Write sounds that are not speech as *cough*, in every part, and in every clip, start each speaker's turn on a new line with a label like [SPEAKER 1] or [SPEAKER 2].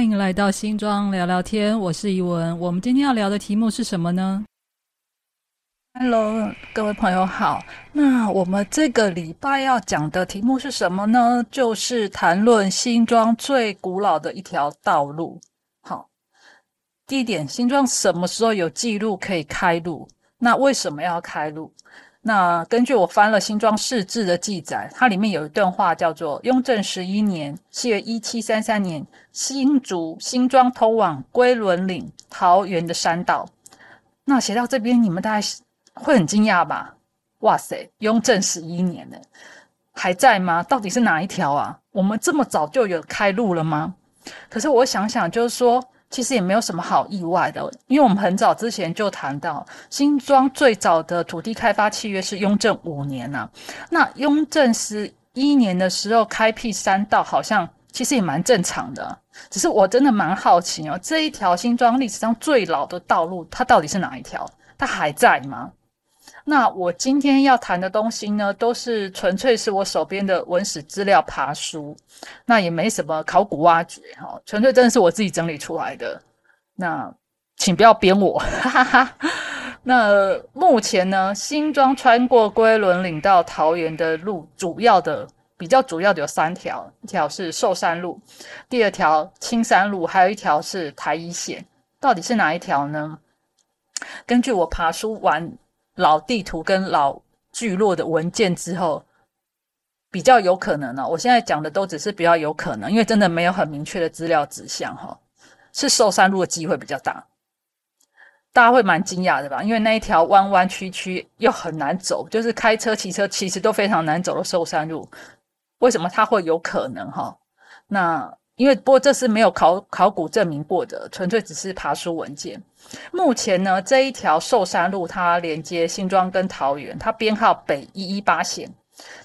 [SPEAKER 1] 欢迎来到新庄聊聊天，我是怡文。我们今天要聊的题目是什么呢
[SPEAKER 2] ？Hello，各位朋友好。那我们这个礼拜要讲的题目是什么呢？就是谈论新庄最古老的一条道路。好，第一点，新庄什么时候有记录可以开路？那为什么要开路？那根据我翻了新庄市志的记载，它里面有一段话叫做：雍正十一年七月一七三三年，新竹新庄通往龟仑岭桃园的山道。那写到这边，你们大概会很惊讶吧？哇塞，雍正十一年呢，还在吗？到底是哪一条啊？我们这么早就有开路了吗？可是我想想，就是说。其实也没有什么好意外的，因为我们很早之前就谈到新庄最早的土地开发契约是雍正五年呐。那雍正十一年的时候开辟三道，好像其实也蛮正常的。只是我真的蛮好奇哦，这一条新庄历史上最老的道路，它到底是哪一条？它还在吗？那我今天要谈的东西呢，都是纯粹是我手边的文史资料爬书，那也没什么考古挖掘哈，纯粹真的是我自己整理出来的。那请不要编我，哈哈。那目前呢，新庄穿过龟仑岭到桃园的路，主要的比较主要的有三条，一条是寿山路，第二条青山路，还有一条是台一线。到底是哪一条呢？根据我爬书完。老地图跟老聚落的文件之后，比较有可能呢。我现在讲的都只是比较有可能，因为真的没有很明确的资料指向哈，是寿山路的机会比较大。大家会蛮惊讶的吧？因为那一条弯弯曲曲又很难走，就是开车、骑车其实都非常难走的寿山路，为什么它会有可能哈？那。因为不过这是没有考考古证明过的，纯粹只是爬书文件。目前呢，这一条寿山路它连接新庄跟桃园，它编号北一一八线，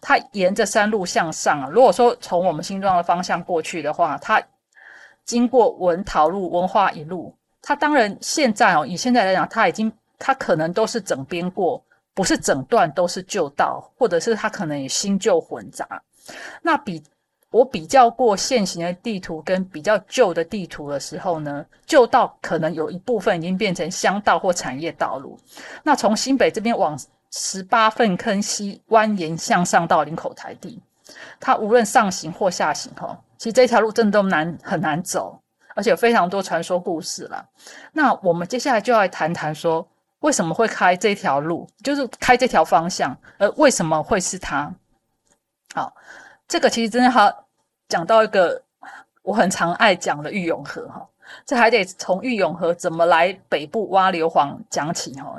[SPEAKER 2] 它沿着山路向上啊。如果说从我们新庄的方向过去的话，它经过文桃路、文化一路，它当然现在哦，以现在来讲，它已经它可能都是整编过，不是整段都是旧道，或者是它可能也新旧混杂，那比。我比较过现行的地图跟比较旧的地图的时候呢，旧道可能有一部分已经变成乡道或产业道路。那从新北这边往十八份坑西蜿蜒向上到林口台地，它无论上行或下行，哈，其实这条路真的都难很难走，而且有非常多传说故事了。那我们接下来就要来谈谈说，为什么会开这条路，就是开这条方向，而为什么会是它？好，这个其实真的好。讲到一个我很常爱讲的玉永河哈，这还得从玉永河怎么来北部挖硫磺讲起哈。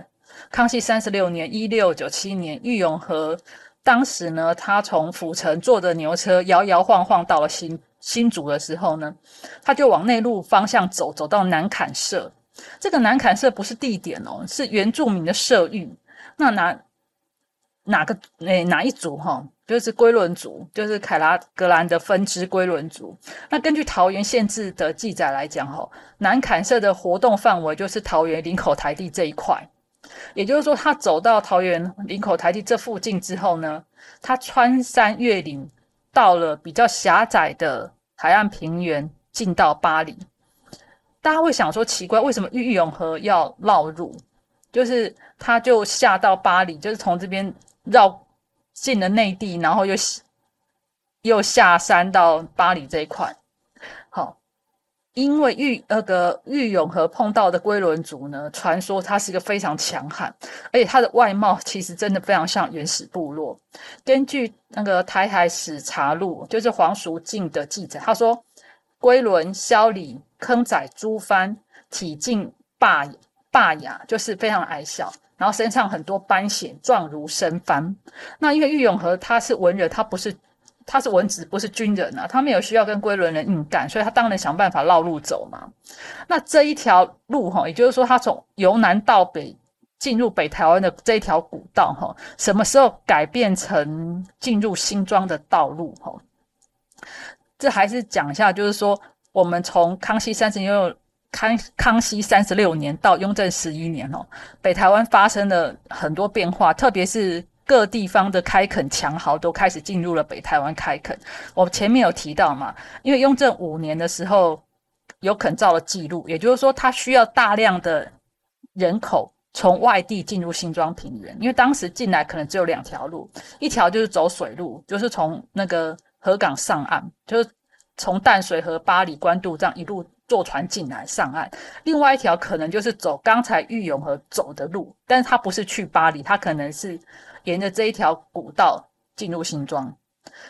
[SPEAKER 2] 康熙三十六年（一六九七年），玉永河当时呢，他从府城坐着牛车摇摇晃晃到了新新竹的时候呢，他就往内陆方向走，走到南坎社。这个南坎社不是地点哦，是原住民的社域。那南哪个诶哪一组哈？就是龟伦族，就是凯拉格兰的分支龟伦族。那根据桃园县志的记载来讲，哈，南坎社的活动范围就是桃园林口台地这一块。也就是说，他走到桃园林口台地这附近之后呢，他穿山越岭，到了比较狭窄的海岸平原，进到巴黎。大家会想说，奇怪，为什么玉永河要绕路？就是他就下到巴黎，就是从这边绕。进了内地，然后又又下山到巴黎这一块。好，因为玉那个玉永和碰到的龟伦族呢，传说他是一个非常强悍，而且他的外貌其实真的非常像原始部落。根据那个《台海史查录》，就是黄淑静的记载，他说龟伦、萧里、坑仔、朱帆体径霸霸雅，就是非常矮小。然后身上很多斑藓，状如生帆。那因为玉永和他是文人，他不是他是文职，不是军人啊，他没有需要跟归伦人硬干，所以他当然想办法绕路走嘛。那这一条路哈，也就是说他从由南到北进入北台湾的这一条古道哈，什么时候改变成进入新庄的道路哈？这还是讲一下，就是说我们从康熙三十六。康康熙三十六年到雍正十一年哦，北台湾发生了很多变化，特别是各地方的开垦强豪都开始进入了北台湾开垦。我前面有提到嘛，因为雍正五年的时候，有垦造的记录，也就是说，他需要大量的人口从外地进入新庄平原，因为当时进来可能只有两条路，一条就是走水路，就是从那个河港上岸，就是从淡水河、巴黎、关渡这样一路坐船进来上岸；另外一条可能就是走刚才玉永河走的路，但是他不是去巴黎，他可能是沿着这一条古道进入新庄。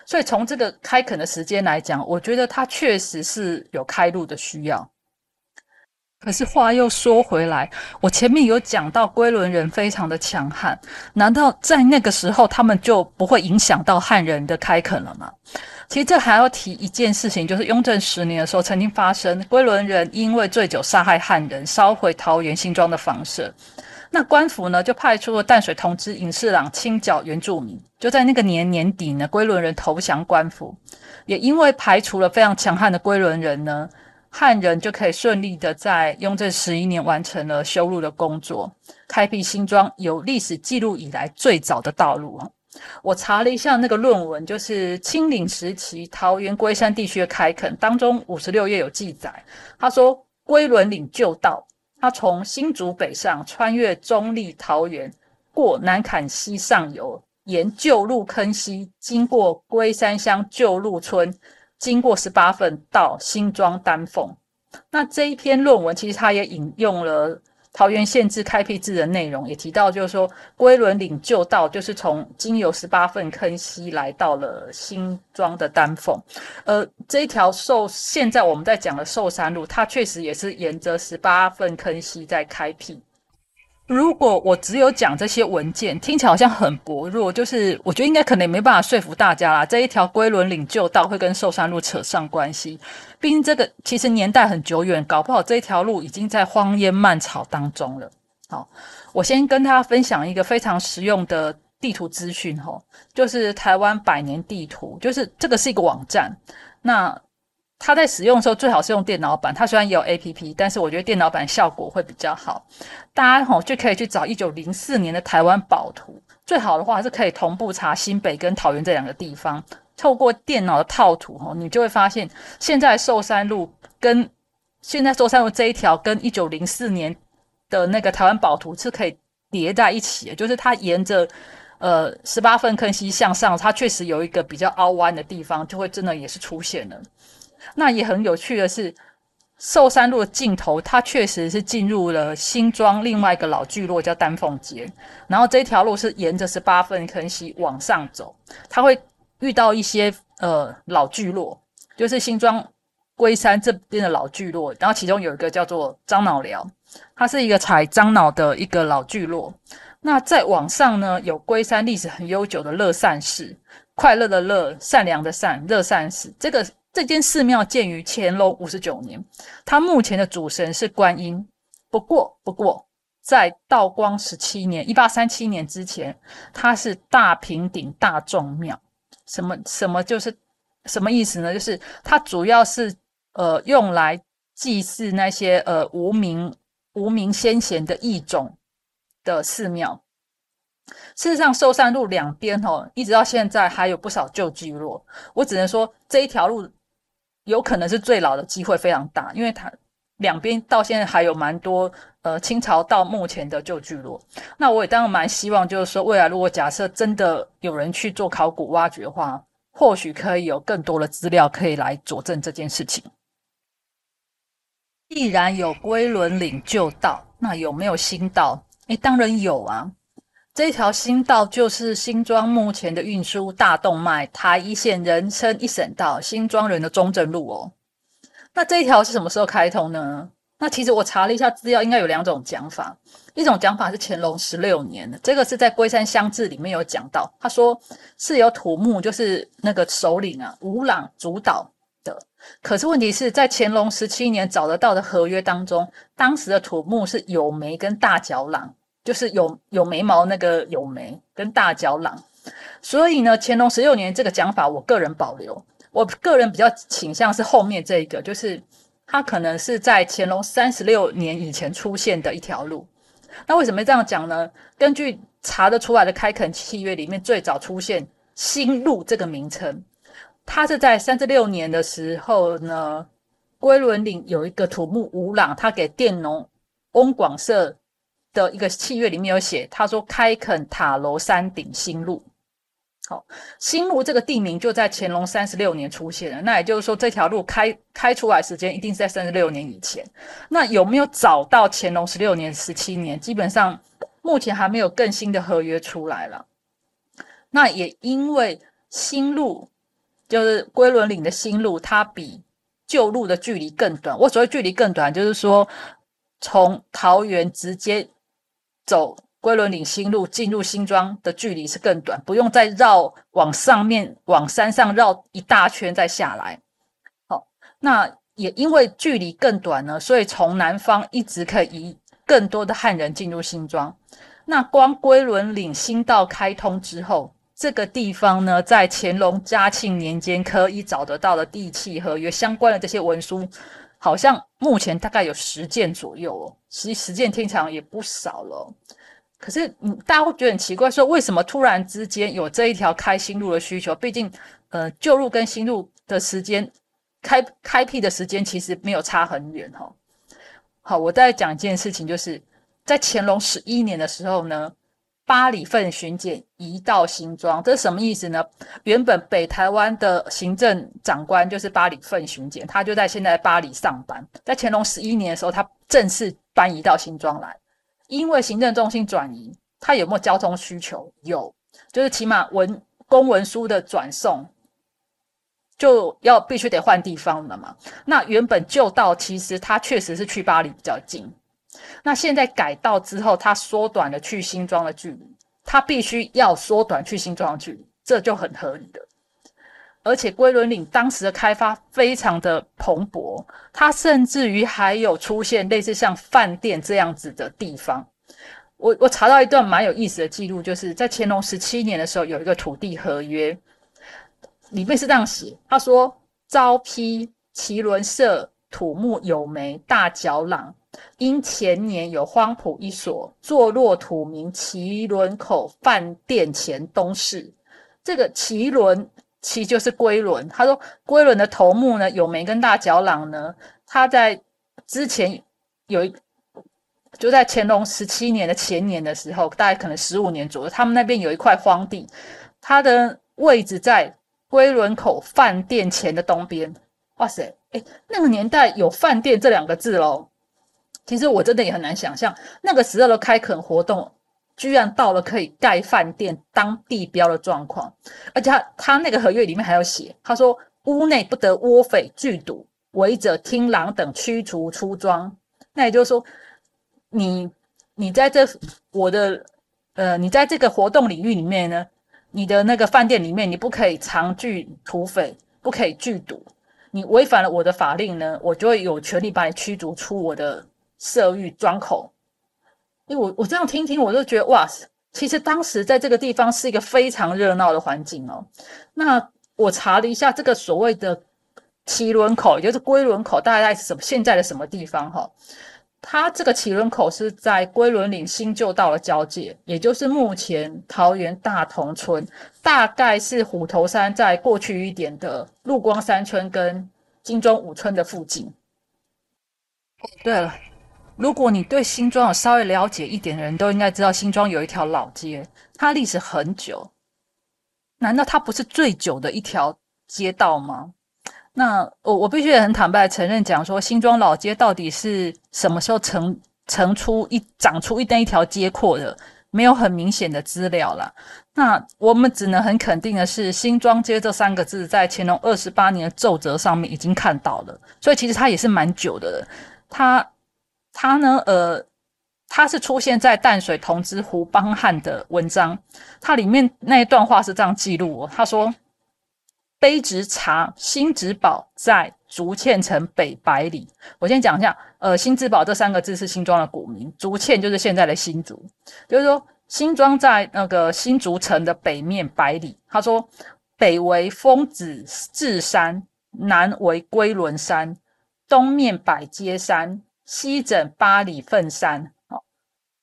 [SPEAKER 2] 所以从这个开垦的时间来讲，我觉得他确实是有开路的需要。可是话又说回来，我前面有讲到龟伦人非常的强悍，难道在那个时候他们就不会影响到汉人的开垦了吗？其实这还要提一件事情，就是雍正十年的时候曾经发生龟伦人因为醉酒杀害汉人，烧毁桃园新庄的房舍。那官府呢，就派出了淡水同知尹世朗清剿原住民。就在那个年年底呢，归伦人投降官府，也因为排除了非常强悍的归伦人呢，汉人就可以顺利的在雍正十一年完成了修路的工作，开辟新庄有历史记录以来最早的道路我查了一下那个论文，就是清领时期桃园龟山地区的开垦当中五十六页有记载，他说龟伦岭旧道。他从新竹北上，穿越中立桃园，过南坎溪上游，沿旧路坑溪，经过龟山乡旧路村，经过十八份到新庄丹凤。那这一篇论文，其实他也引用了。桃园县志开辟志的内容也提到，就是说龟伦岭旧道就是从经由十八份坑溪来到了新庄的丹凤，呃，这一条寿现在我们在讲的寿山路，它确实也是沿着十八份坑溪在开辟。如果我只有讲这些文件，听起来好像很薄弱，就是我觉得应该可能也没办法说服大家啦。这一条龟伦岭旧道会跟寿山路扯上关系，毕竟这个其实年代很久远，搞不好这条路已经在荒烟蔓草当中了。好，我先跟大家分享一个非常实用的地图资讯，吼，就是台湾百年地图，就是这个是一个网站，那。它在使用的时候最好是用电脑版，它虽然也有 A P P，但是我觉得电脑版效果会比较好。大家吼就可以去找一九零四年的台湾宝图，最好的话是可以同步查新北跟桃园这两个地方。透过电脑的套图吼，你就会发现现在寿山路跟现在寿山路这一条跟一九零四年的那个台湾宝图是可以叠在一起的，就是它沿着呃十八分坑溪向上，它确实有一个比较凹弯的地方，就会真的也是出现了。那也很有趣的是，寿山路的尽头，它确实是进入了新庄另外一个老聚落，叫丹凤街。然后这条路是沿着十八分坑溪往上走，它会遇到一些呃老聚落，就是新庄龟山这边的老聚落。然后其中有一个叫做樟脑寮，它是一个采樟脑的一个老聚落。那再往上呢，有龟山历史很悠久的乐善寺，快乐的乐，善良的善，乐善寺这个。这间寺庙建于乾隆五十九年，它目前的主神是观音。不过，不过在道光十七年（一八三七年）之前，它是大平顶大众庙。什么什么就是什么意思呢？就是它主要是呃用来祭祀那些呃无名无名先贤的异种的寺庙。事实上，寿山路两边哦，一直到现在还有不少旧聚落。我只能说这一条路。有可能是最老的机会非常大，因为它两边到现在还有蛮多呃清朝到目前的旧聚落。那我也当然蛮希望，就是说未来如果假设真的有人去做考古挖掘的话，或许可以有更多的资料可以来佐证这件事情。既然有龟伦岭旧道，那有没有新道？诶，当然有啊。这条新道就是新庄目前的运输大动脉，台一线人称一省道，新庄人的中正路哦。那这一条是什么时候开通呢？那其实我查了一下资料，应该有两种讲法。一种讲法是乾隆十六年的，这个是在龟山乡志里面有讲到，他说是由土木，就是那个首领啊吴朗主导的。可是问题是在乾隆十七年找得到的合约当中，当时的土木是有眉跟大角朗。就是有有眉毛那个有眉跟大角朗，所以呢，乾隆十六年这个讲法，我个人保留。我个人比较倾向是后面这一个，就是它可能是在乾隆三十六年以前出现的一条路。那为什么这样讲呢？根据查得出来的开垦契约里面，最早出现新路这个名称，它是在三十六年的时候呢，龟伦岭有一个土木吴朗，他给佃农翁广社的一个契约里面有写，他说开垦塔楼山顶新路。好，新路这个地名就在乾隆三十六年出现了，那也就是说这条路开开出来时间一定是在三十六年以前。那有没有早到乾隆十六年、十七年？基本上目前还没有更新的合约出来了。那也因为新路就是龟伦岭的新路，它比旧路的距离更短。我所谓距离更短，就是说从桃园直接走。龟伦岭新路进入新庄的距离是更短，不用再绕往上面往山上绕一大圈再下来。好，那也因为距离更短呢，所以从南方一直可以移更多的汉人进入新庄。那光龟伦岭新道开通之后，这个地方呢，在乾隆嘉庆年间可以找得到的地契合约相关的这些文书，好像目前大概有十件左右哦。实实践听起来也不少了。可是，嗯，大家会觉得很奇怪，说为什么突然之间有这一条开新路的需求？毕竟，呃，旧路跟新路的时间开开辟的时间其实没有差很远哈。好，我再讲一件事情，就是在乾隆十一年的时候呢，八里份巡检移到新庄，这是什么意思呢？原本北台湾的行政长官就是八里份巡检，他就在现在巴黎上班。在乾隆十一年的时候，他正式搬移到新庄来。因为行政中心转移，它有没有交通需求？有，就是起码文公文书的转送就要必须得换地方了嘛。那原本旧道其实它确实是去巴黎比较近，那现在改道之后，它缩短了去新庄的距离，它必须要缩短去新庄的距离，这就很合理的。而且龟伦岭当时的开发非常的蓬勃，它甚至于还有出现类似像饭店这样子的地方。我我查到一段蛮有意思的记录，就是在乾隆十七年的时候，有一个土地合约，里面是这样写：他说招批麒伦社土木有梅大角廊，因前年有荒圃一所，坐落土名麒伦口饭店前东市。这个麒伦。其就是龟伦，他说龟伦的头目呢有梅根大角朗呢，他在之前有一，就在乾隆十七年的前年的时候，大概可能十五年左右，他们那边有一块荒地，它的位置在龟伦口饭店前的东边。哇塞，哎，那个年代有饭店这两个字喽。其实我真的也很难想象那个时候的开垦活动。居然到了可以盖饭店当地标的状况，而且他他那个合约里面还有写，他说屋内不得窝匪聚赌，违者听狼等驱逐出庄。那也就是说，你你在这我的呃，你在这个活动领域里面呢，你的那个饭店里面你不可以常聚土匪，不可以聚赌，你违反了我的法令呢，我就会有权利把你驱逐出我的色域庄口。因为我我这样听听，我就觉得哇，其实当时在这个地方是一个非常热闹的环境哦。那我查了一下，这个所谓的麒伦口，也就是龟轮口，大概在什么现在的什么地方？哈，它这个麒伦口是在龟伦岭新旧道的交界，也就是目前桃园大同村，大概是虎头山在过去一点的陆光山村跟金钟五村的附近。对了。如果你对新庄有稍微了解一点的人，都应该知道新庄有一条老街，它历史很久。难道它不是最久的一条街道吗？那我我必须很坦白承认，讲说新庄老街到底是什么时候成成出一长出一那一条街廓的，没有很明显的资料了。那我们只能很肯定的是，新庄街这三个字在乾隆二十八年的奏折上面已经看到了，所以其实它也是蛮久的。它。他呢？呃，他是出现在淡水同知胡邦汉的文章，它里面那一段话是这样记录哦。他说：“卑职查新之堡在竹堑城北百里。”我先讲一下，呃，新之堡这三个字是新庄的古名，竹堑就是现在的新竹，就是说新庄在那个新竹城的北面百里。他说：“北为丰子智山，南为龟伦山，东面百阶山。”西枕八里份山，好，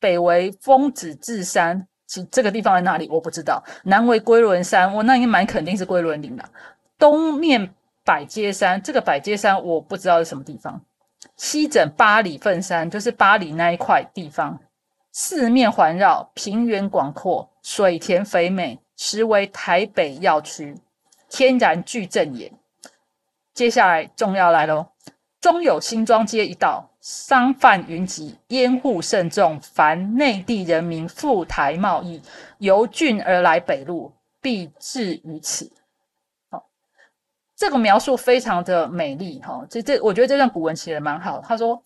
[SPEAKER 2] 北为丰子治山，其这个地方在哪里？我不知道。南为龟伦山，我那应蛮肯定是龟伦岭了。东面百阶山，这个百阶山我不知道是什么地方。西枕八里分山，就是八里那一块地方，四面环绕，平原广阔，水田肥美，实为台北要区，天然巨镇也。接下来重要来喽，中有新庄街一道，商贩云集，烟户甚众，凡内地人民赴台贸易，由郡而来北路，必至于此。好，这个描述非常的美丽哈。这这，我觉得这段古文写的蛮好。他说，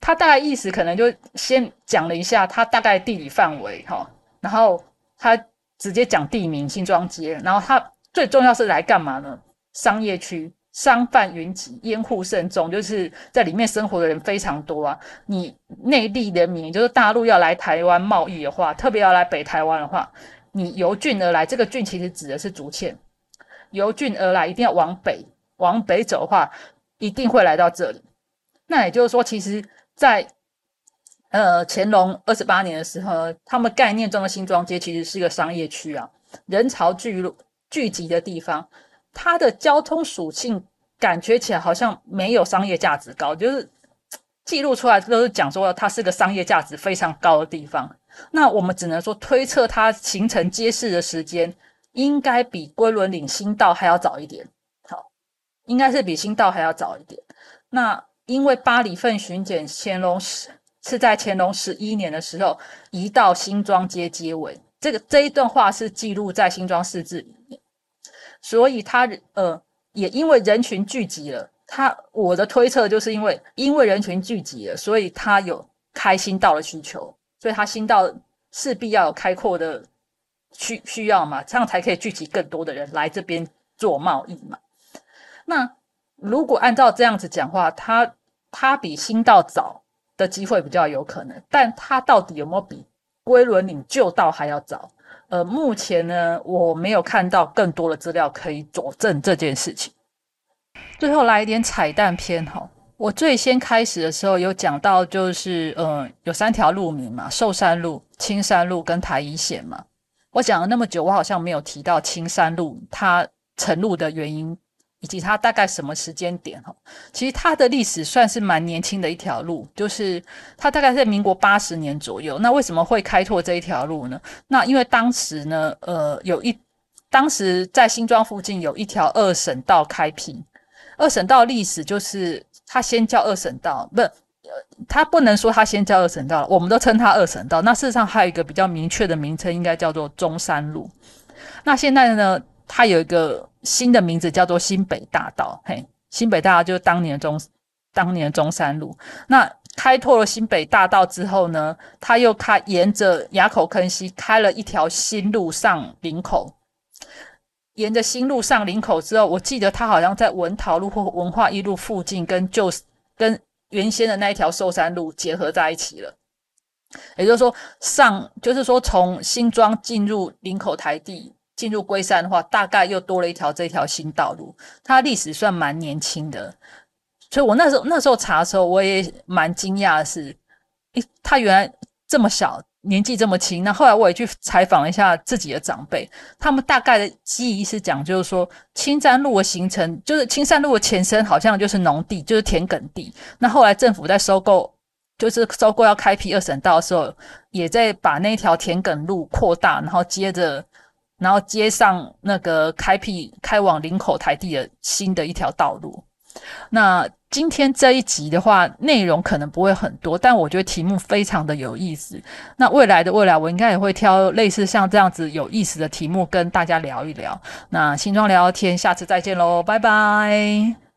[SPEAKER 2] 他大概意思可能就先讲了一下他大概地理范围哈，然后他直接讲地名新庄街，然后他最重要是来干嘛呢？商业区。商贩云集，烟户甚众，就是在里面生活的人非常多啊。你内地人民，就是大陆要来台湾贸易的话，特别要来北台湾的话，你由郡而来，这个郡其实指的是竹堑。由郡而来，一定要往北，往北走的话，一定会来到这里。那也就是说，其实，在呃乾隆二十八年的时候，他们概念中的新庄街其实是一个商业区啊，人潮聚聚集的地方。它的交通属性感觉起来好像没有商业价值高，就是 *tsk* 记录出来都是讲说它是个商业价值非常高的地方。那我们只能说推测它形成街市的时间应该比龟伦岭新道还要早一点。好，应该是比新道还要早一点。那因为八里份巡检乾隆是是在乾隆十一年的时候移到新庄街街尾，这个这一段话是记录在新庄市志里面。所以他呃也因为人群聚集了，他我的推测就是因为因为人群聚集了，所以他有开新道的需求，所以他新道势必要有开阔的需需要嘛，这样才可以聚集更多的人来这边做贸易嘛。那如果按照这样子讲话，他他比新道早的机会比较有可能，但他到底有没有比龟伦岭旧道还要早？呃，目前呢，我没有看到更多的资料可以佐证这件事情。最后来一点彩蛋篇哈，我最先开始的时候有讲到，就是呃，有三条路名嘛，寿山路、青山路跟台一线嘛。我讲了那么久，我好像没有提到青山路它成路的原因。以及它大概什么时间点哈？其实它的历史算是蛮年轻的一条路，就是它大概在民国八十年左右。那为什么会开拓这一条路呢？那因为当时呢，呃，有一当时在新庄附近有一条二省道开辟。二省道历史就是它先叫二省道，不，呃，它不能说它先叫二省道，我们都称它二省道。那事实上还有一个比较明确的名称，应该叫做中山路。那现在呢，它有一个。新的名字叫做新北大道，嘿，新北大道就是当年中当年中山路。那开拓了新北大道之后呢，他又开沿着垭口坑溪开了一条新路上林口。沿着新路上林口之后，我记得他好像在文桃路或文化一路附近，跟旧跟原先的那一条寿山路结合在一起了。也就是说，上就是说从新庄进入林口台地。进入龟山的话，大概又多了一条这条新道路，它历史算蛮年轻的，所以我那时候那时候查的时候，我也蛮惊讶的是，诶，他原来这么小，年纪这么轻。那后来我也去采访了一下自己的长辈，他们大概的记忆是讲，就是说青山路的形成，就是青山路的前身好像就是农地，就是田埂地。那后来政府在收购，就是收购要开辟二省道的时候，也在把那条田埂路扩大，然后接着。然后接上那个开辟开往林口台地的新的一条道路。那今天这一集的话，内容可能不会很多，但我觉得题目非常的有意思。那未来的未来，我应该也会挑类似像这样子有意思的题目跟大家聊一聊。那新装聊聊天，下次再见喽，拜拜。